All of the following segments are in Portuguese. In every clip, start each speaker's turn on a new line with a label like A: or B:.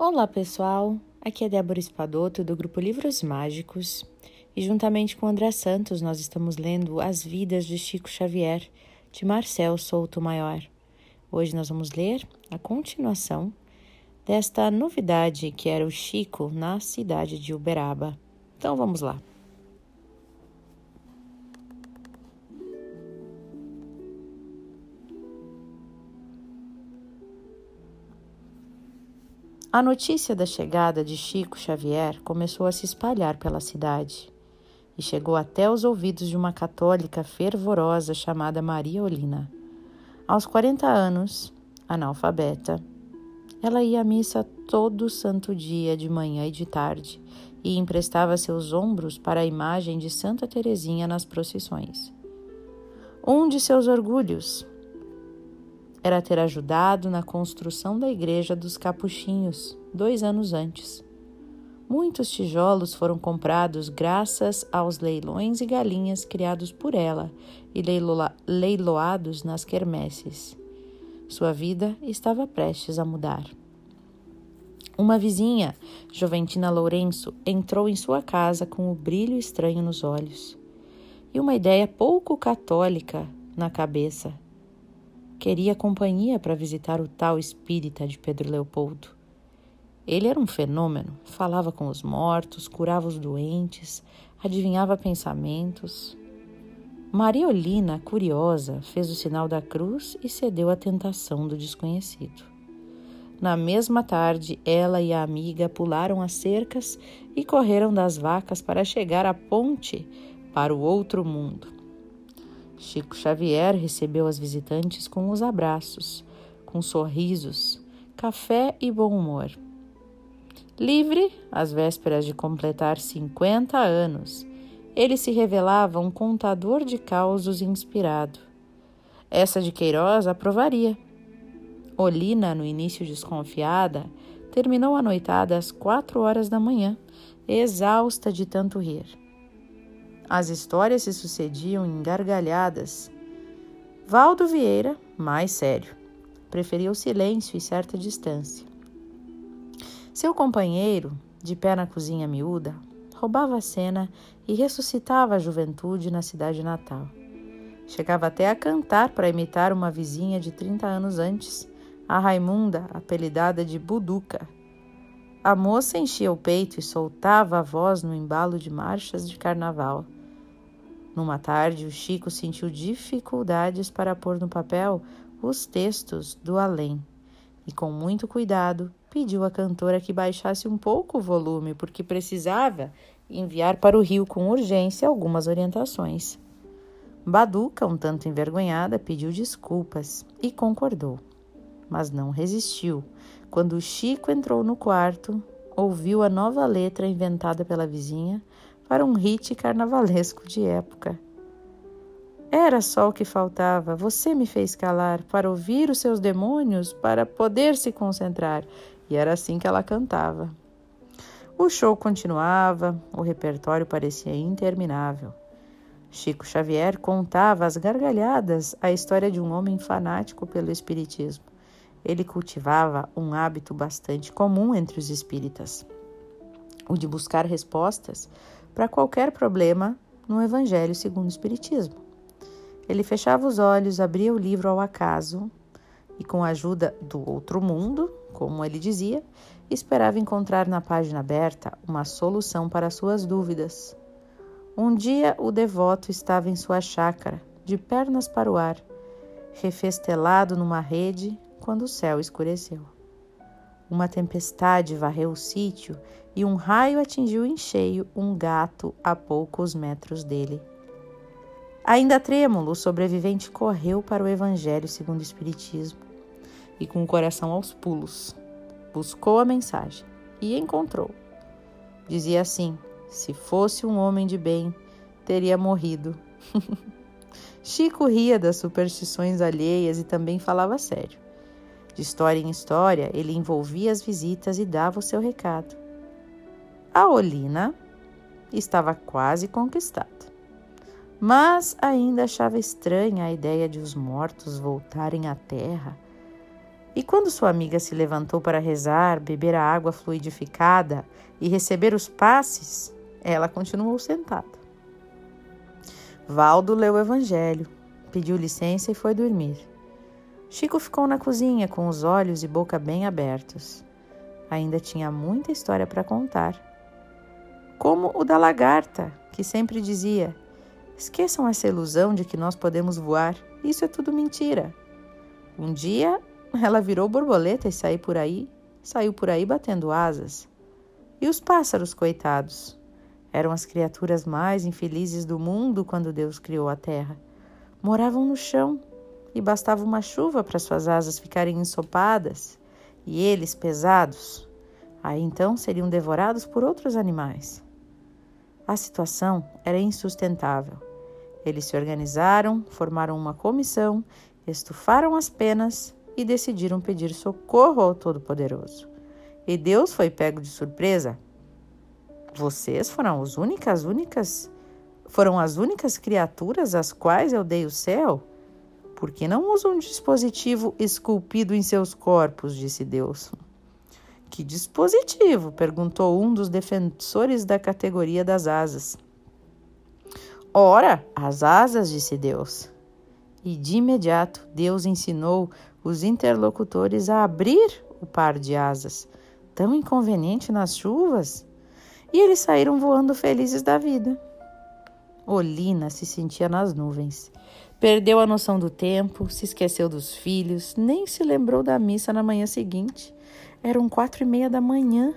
A: Olá, pessoal! Aqui é Débora Espadoto do grupo Livros Mágicos e, juntamente com André Santos, nós estamos lendo As Vidas de Chico Xavier, de Marcel Souto Maior. Hoje nós vamos ler a continuação desta novidade que era o Chico na cidade de Uberaba. Então vamos lá. A notícia da chegada de Chico Xavier começou a se espalhar pela cidade e chegou até os ouvidos de uma católica fervorosa chamada Maria Olina. Aos 40 anos, analfabeta, ela ia à missa todo santo dia, de manhã e de tarde, e emprestava seus ombros para a imagem de Santa Teresinha nas procissões. Um de seus orgulhos era ter ajudado na construção da igreja dos Capuchinhos dois anos antes. Muitos tijolos foram comprados graças aos leilões e galinhas criados por ela e leiloados nas quermesses. Sua vida estava prestes a mudar. Uma vizinha, Joventina Lourenço, entrou em sua casa com o brilho estranho nos olhos e uma ideia pouco católica na cabeça queria companhia para visitar o tal espírita de Pedro Leopoldo. Ele era um fenômeno, falava com os mortos, curava os doentes, adivinhava pensamentos. Maria Olina, curiosa, fez o sinal da cruz e cedeu à tentação do desconhecido. Na mesma tarde, ela e a amiga pularam as cercas e correram das vacas para chegar à ponte para o outro mundo. Chico Xavier recebeu as visitantes com os abraços, com sorrisos, café e bom humor. Livre, às vésperas de completar 50 anos, ele se revelava um contador de causos inspirado. Essa de Queiroz aprovaria. Olina, no início desconfiada, terminou a noitada às quatro horas da manhã, exausta de tanto rir. As histórias se sucediam em gargalhadas. Valdo Vieira, mais sério, preferia o silêncio e certa distância. Seu companheiro, de pé na cozinha miúda, roubava a cena e ressuscitava a juventude na cidade natal. Chegava até a cantar para imitar uma vizinha de 30 anos antes, a Raimunda, apelidada de Buduca. A moça enchia o peito e soltava a voz no embalo de marchas de carnaval. Numa tarde, o Chico sentiu dificuldades para pôr no papel os textos do além e, com muito cuidado, pediu à cantora que baixasse um pouco o volume, porque precisava enviar para o Rio com urgência algumas orientações. Baduca, um tanto envergonhada, pediu desculpas e concordou, mas não resistiu. Quando o Chico entrou no quarto, ouviu a nova letra inventada pela vizinha para um hit carnavalesco de época. Era só o que faltava. Você me fez calar para ouvir os seus demônios, para poder se concentrar. E era assim que ela cantava. O show continuava, o repertório parecia interminável. Chico Xavier contava às gargalhadas a história de um homem fanático pelo espiritismo. Ele cultivava um hábito bastante comum entre os espíritas, o de buscar respostas para qualquer problema no Evangelho segundo o Espiritismo. Ele fechava os olhos, abria o livro ao acaso e, com a ajuda do outro mundo, como ele dizia, esperava encontrar na página aberta uma solução para suas dúvidas. Um dia o devoto estava em sua chácara, de pernas para o ar, refestelado numa rede, quando o céu escureceu. Uma tempestade varreu o sítio e um raio atingiu em cheio um gato a poucos metros dele. Ainda trêmulo, o sobrevivente correu para o Evangelho segundo o Espiritismo e, com o coração aos pulos, buscou a mensagem e encontrou. Dizia assim: se fosse um homem de bem, teria morrido. Chico ria das superstições alheias e também falava sério. De história em história, ele envolvia as visitas e dava o seu recado. A Olina estava quase conquistada, mas ainda achava estranha a ideia de os mortos voltarem à terra. E quando sua amiga se levantou para rezar, beber a água fluidificada e receber os passes, ela continuou sentada. Valdo leu o evangelho, pediu licença e foi dormir. Chico ficou na cozinha com os olhos e boca bem abertos. Ainda tinha muita história para contar. Como o da lagarta, que sempre dizia: Esqueçam essa ilusão de que nós podemos voar, isso é tudo mentira. Um dia ela virou borboleta e saiu por aí, saiu por aí batendo asas. E os pássaros, coitados? Eram as criaturas mais infelizes do mundo quando Deus criou a terra. Moravam no chão e bastava uma chuva para suas asas ficarem ensopadas e eles pesados. Aí então seriam devorados por outros animais. A situação era insustentável. Eles se organizaram, formaram uma comissão, estufaram as penas e decidiram pedir socorro ao Todo-Poderoso. E Deus foi pego de surpresa. Vocês foram as únicas, únicas, foram as únicas criaturas às quais eu dei o céu? Por que não usam um dispositivo esculpido em seus corpos? disse Deus. Que dispositivo? perguntou um dos defensores da categoria das asas. Ora, as asas, disse Deus. E de imediato Deus ensinou os interlocutores a abrir o par de asas, tão inconveniente nas chuvas, e eles saíram voando felizes da vida. Olina se sentia nas nuvens. Perdeu a noção do tempo, se esqueceu dos filhos, nem se lembrou da missa na manhã seguinte. Eram quatro e meia da manhã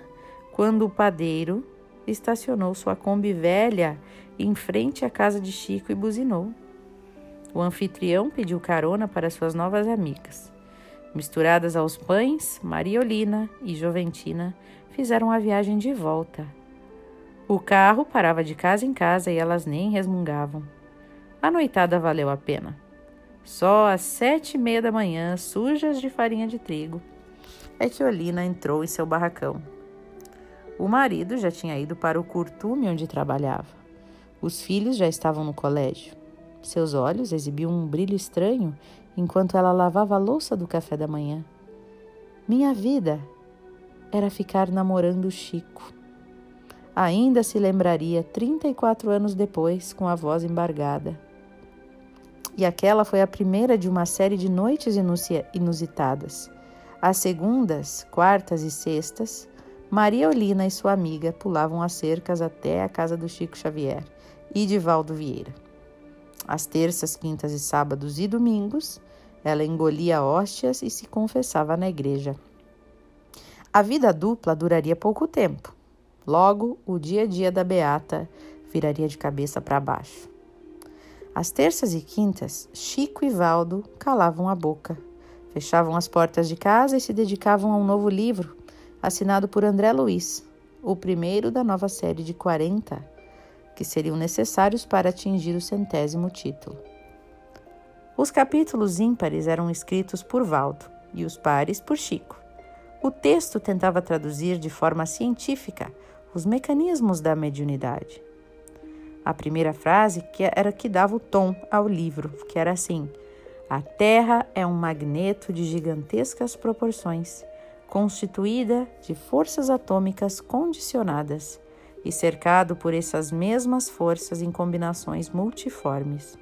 A: quando o padeiro estacionou sua Kombi velha em frente à casa de Chico e buzinou. O anfitrião pediu carona para suas novas amigas. Misturadas aos pães, Mariolina e Joventina fizeram a viagem de volta. O carro parava de casa em casa e elas nem resmungavam. A noitada valeu a pena. Só às sete e meia da manhã, sujas de farinha de trigo, é que Olina entrou em seu barracão. O marido já tinha ido para o curtume onde trabalhava. Os filhos já estavam no colégio. Seus olhos exibiam um brilho estranho enquanto ela lavava a louça do café da manhã. Minha vida era ficar namorando Chico. Ainda se lembraria 34 anos depois, com a voz embargada. E aquela foi a primeira de uma série de noites inusitadas. Às segundas, quartas e sextas, Maria Olina e sua amiga pulavam as cercas até a casa do Chico Xavier e de Valdo Vieira. Às terças, quintas e sábados e domingos, ela engolia hóstias e se confessava na igreja. A vida dupla duraria pouco tempo. Logo, o dia a dia da Beata viraria de cabeça para baixo. Às terças e quintas, Chico e Valdo calavam a boca, fechavam as portas de casa e se dedicavam a um novo livro, assinado por André Luiz, o primeiro da nova série de 40 que seriam necessários para atingir o centésimo título. Os capítulos ímpares eram escritos por Valdo e os pares por Chico. O texto tentava traduzir de forma científica os mecanismos da mediunidade. A primeira frase que era que dava o tom ao livro, que era assim: A Terra é um magneto de gigantescas proporções, constituída de forças atômicas condicionadas e cercado por essas mesmas forças em combinações multiformes.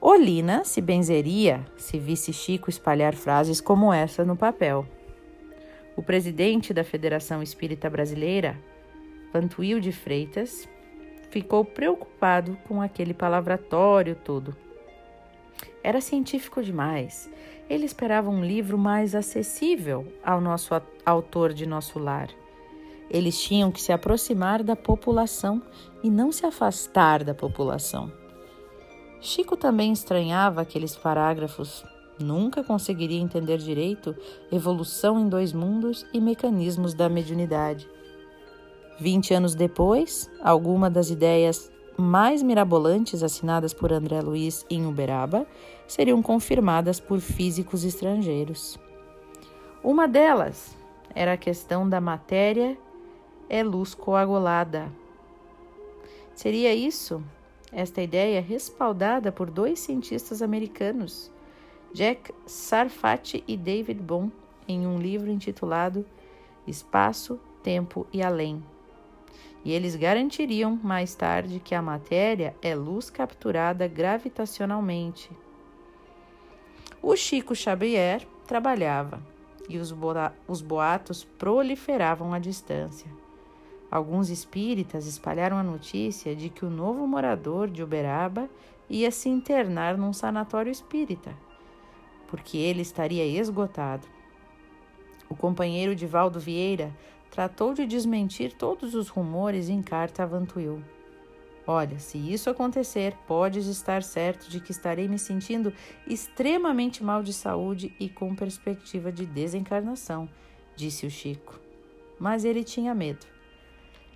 A: Olina se benzeria se visse Chico espalhar frases como essa no papel. O presidente da Federação Espírita Brasileira, Pantuil de Freitas, ficou preocupado com aquele palavratório todo. Era científico demais. Ele esperava um livro mais acessível ao nosso autor de nosso lar. Eles tinham que se aproximar da população e não se afastar da população. Chico também estranhava aqueles parágrafos. Nunca conseguiria entender direito evolução em dois mundos e mecanismos da mediunidade. Vinte anos depois, alguma das ideias mais mirabolantes assinadas por André Luiz em Uberaba seriam confirmadas por físicos estrangeiros. Uma delas era a questão da matéria é luz coagulada. Seria isso? Esta ideia respaldada por dois cientistas americanos, Jack Sarfati e David Bohm em um livro intitulado Espaço, Tempo e Além. E eles garantiriam mais tarde que a matéria é luz capturada gravitacionalmente. O Chico Xavier trabalhava e os, os boatos proliferavam à distância. Alguns espíritas espalharam a notícia de que o novo morador de Uberaba ia se internar num sanatório espírita, porque ele estaria esgotado. O companheiro de Valdo Vieira tratou de desmentir todos os rumores em carta a Vantuil. Olha, se isso acontecer, podes estar certo de que estarei me sentindo extremamente mal de saúde e com perspectiva de desencarnação, disse o Chico. Mas ele tinha medo.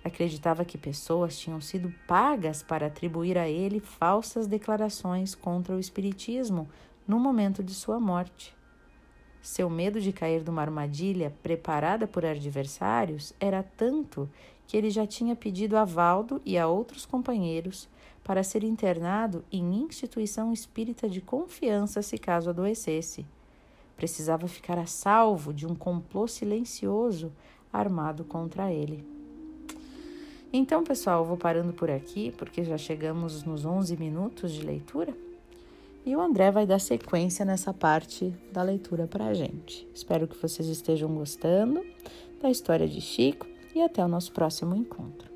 A: Acreditava que pessoas tinham sido pagas para atribuir a ele falsas declarações contra o Espiritismo no momento de sua morte. Seu medo de cair numa armadilha preparada por adversários era tanto que ele já tinha pedido a Valdo e a outros companheiros para ser internado em instituição espírita de confiança se caso adoecesse. Precisava ficar a salvo de um complô silencioso armado contra ele. Então, pessoal, vou parando por aqui, porque já chegamos nos 11 minutos de leitura. E o André vai dar sequência nessa parte da leitura para a gente. Espero que vocês estejam gostando da história de Chico e até o nosso próximo encontro.